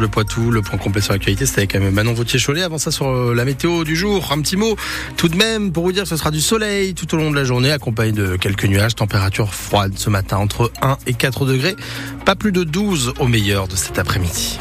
Bleu Poitou. Le point complet sur l'actualité, c'était avec Manon Vautier-Cholet. Avant ça, sur euh, la météo du jour, un petit mot tout de même pour vous dire que ce sera du soleil tout au long de la journée, accompagné de quelques nuages. Température froide ce matin, entre 1 et 4 degrés. Pas plus de 12 au meilleur de cet après-midi.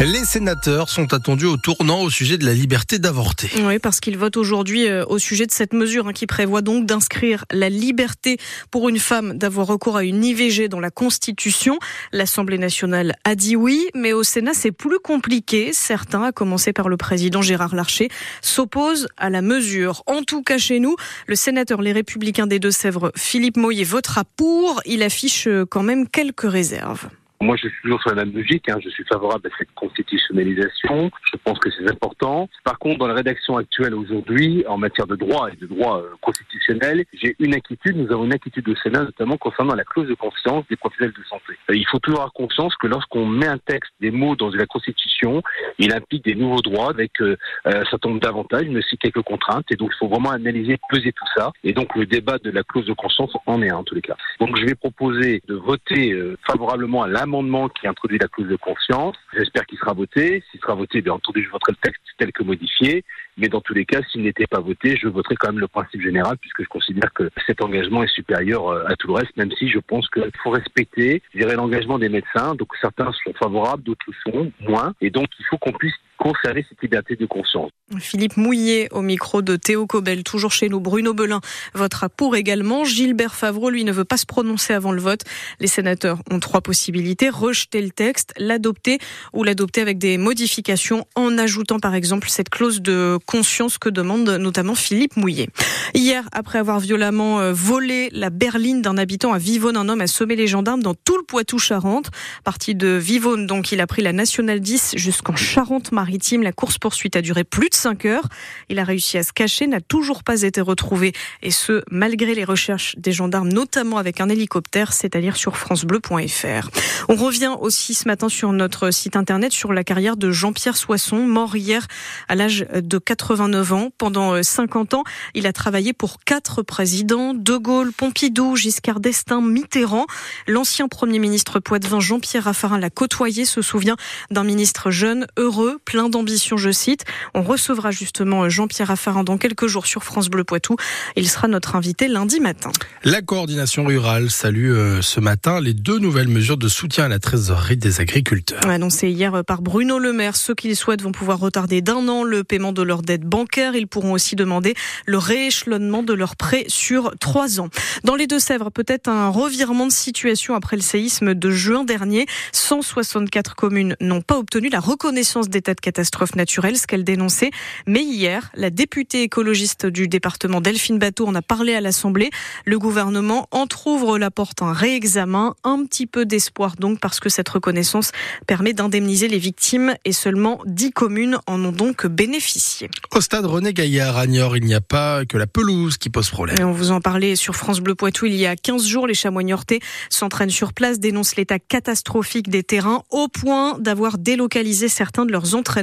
Les sénateurs sont attendus au tournant au sujet de la liberté d'avorter. Oui, parce qu'ils votent aujourd'hui euh, au sujet de cette mesure hein, qui prévoit donc d'inscrire la liberté pour une femme d'avoir recours à une IVG dans la Constitution. L'Assemblée nationale a dit oui, mais au Sénat c'est plus compliqué. Certains, à commencer par le président Gérard Larcher, s'opposent à la mesure. En tout cas chez nous, le sénateur Les Républicains des Deux-Sèvres, Philippe Moyer, votera pour. Il affiche euh, quand même quelques réserves. Moi, je suis toujours sur la même logique. Hein. Je suis favorable à cette constitutionnalisation. Je pense que c'est important. Par contre, dans la rédaction actuelle aujourd'hui, en matière de droit et de droit euh, constitutionnel, j'ai une inquiétude. Nous avons une inquiétude au Sénat, notamment concernant la clause de conscience des professionnels de santé. Euh, il faut toujours avoir conscience que lorsqu'on met un texte, des mots dans la Constitution, il implique des nouveaux droits avec euh, un certain nombre d'avantages, mais aussi quelques contraintes. Et donc, il faut vraiment analyser, peser tout ça. Et donc, le débat de la clause de conscience en est un, en tous les cas. Donc, je vais proposer de voter favorablement à l'amendement qui introduit la clause de conscience. J'espère qu'il sera voté. S'il sera voté, bien entendu, je voterai le texte tel que modifié. Mais dans tous les cas, s'il n'était pas voté, je voterai quand même le principe général puisque je considère que cet engagement est supérieur euh, à tout le reste, même si je pense qu'il faut respecter, je l'engagement des médecins. Donc certains sont favorables, d'autres sont moins. Et donc il faut qu'on puisse conserver cette liberté de conscience. Philippe Mouillet au micro de Théo Cobel, toujours chez nous. Bruno Belin votera pour également. Gilbert Favreau, lui, ne veut pas se prononcer avant le vote. Les sénateurs ont trois possibilités. Rejeter le texte, l'adopter ou l'adopter avec des modifications en ajoutant par exemple cette clause de conscience que demande notamment Philippe Mouillet. Hier, après avoir violemment euh, volé la berline d'un habitant à Vivonne, un homme a semé les gendarmes dans tout le Poitou-Charentes. Parti de Vivonne, donc il a pris la nationale 10 jusqu'en Charente-Maritime. La course-poursuite a duré plus de 5 heures. Il a réussi à se cacher, n'a toujours pas été retrouvé et ce, malgré les recherches des gendarmes, notamment avec un hélicoptère, c'est-à-dire sur francebleu.fr. On revient aussi ce matin sur notre site internet sur la carrière de Jean-Pierre Soisson, mort hier à l'âge de 89 ans. Pendant 50 ans, il a travaillé pour quatre présidents, De Gaulle, Pompidou, Giscard d'Estaing, Mitterrand. L'ancien Premier ministre poitevin Jean-Pierre Raffarin l'a côtoyé, se souvient d'un ministre jeune, heureux, plein d'ambition, je cite. On recevra justement Jean-Pierre Raffarin dans quelques jours sur France Bleu Poitou. Il sera notre invité lundi matin. La coordination rurale salue euh, ce matin les deux nouvelles mesures de soutien à la trésorerie des agriculteurs. Annoncé hier par Bruno Le Maire, ceux qui le souhaitent vont pouvoir retarder d'un an le paiement de leur dette bancaire. Ils pourront aussi demander le rééchelonnement de leurs prêts sur trois ans. Dans les Deux-Sèvres, peut-être un revirement de situation après le séisme de juin dernier. 164 communes n'ont pas obtenu la reconnaissance d'état de catastrophe naturelle, ce qu'elles dénonçaient. Mais hier, la députée écologiste du département Delphine Bateau en a parlé à l'Assemblée. Le gouvernement entrouvre la porte à un réexamen. Un petit peu d'espoir donc parce que cette reconnaissance permet d'indemniser les victimes et seulement 10 communes en ont donc bénéficié. Au stade René Gaillard à Niort, il n'y a pas que la pelouse qui pose problème. on vous en parlait sur France Bleu Poitou il y a 15 jours. Les chamois niortais s'entraînent sur place, dénoncent l'état catastrophique des terrains au point d'avoir délocalisé certains de leurs entraînements.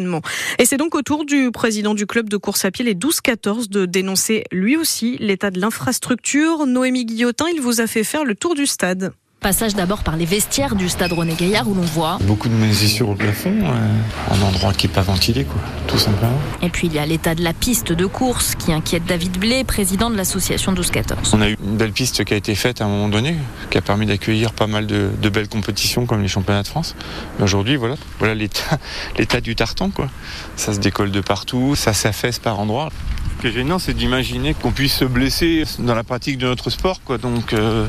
Et c'est donc au tour du président du club de course à pied, les 12-14, de dénoncer lui aussi l'état de l'infrastructure. Noémie Guillotin, il vous a fait faire le tour du stade. Passage d'abord par les vestiaires du stade René Gaillard où l'on voit beaucoup de moisissures au plafond, euh, un endroit qui n'est pas ventilé, quoi, tout simplement. Et puis il y a l'état de la piste de course qui inquiète David Blé, président de l'association 12-14. On a eu une belle piste qui a été faite à un moment donné, qui a permis d'accueillir pas mal de, belles compétitions comme les championnats de France. Mais aujourd'hui, voilà, voilà l'état, l'état du tartan, quoi. Ça se décolle de partout, ça s'affaisse par endroits. Ce qui est gênant, c'est d'imaginer qu'on puisse se blesser dans la pratique de notre sport, quoi. Donc euh,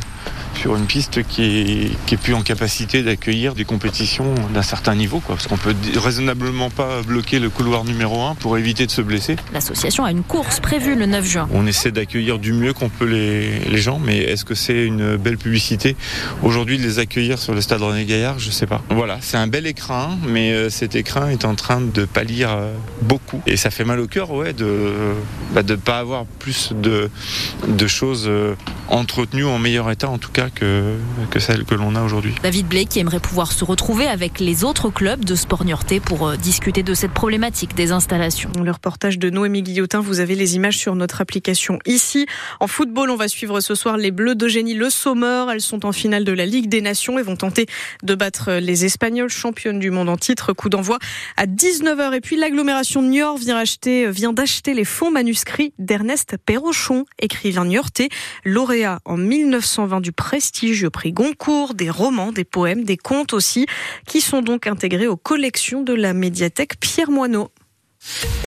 sur une piste qui est, qui est plus en capacité d'accueillir des compétitions d'un certain niveau, quoi, parce qu'on peut raisonnablement pas bloquer le couloir numéro 1 pour éviter de se blesser. L'association a une course prévue le 9 juin. On essaie d'accueillir du mieux qu'on peut les, les, gens, mais est-ce que c'est une belle publicité aujourd'hui de les accueillir sur le stade René Gaillard? Je sais pas. Voilà, c'est un bel écrin, mais euh, cet écrin est en train de pâlir euh, beaucoup, et ça fait mal au cœur, ouais, de bah, de pas avoir plus de de choses euh, entretenues en meilleur état, en tout cas que, que celles que l'on a aujourd'hui. David Blake qui aimerait pouvoir se retrouver avec les autres clubs de sport niortais pour euh, discuter de cette problématique des installations. Le reportage de Noémie Guillotin, vous avez les images sur notre application ici. En football, on va suivre ce soir les Bleus d'Eugénie Le Sommeur. Elles sont en finale de la Ligue des Nations et vont tenter de battre les Espagnols championnes du monde en titre. Coup d'envoi à 19h. Et puis l'agglomération de Niort vient, acheter, vient d'acheter les fonds manuscrits d'Ernest Perrochon, écrivain niortais, lauréat en 1920 du prestigieux prix Goncourt, des romans, des poèmes, des contes aussi, qui sont donc intégrés aux collections de la médiathèque Pierre Moineau.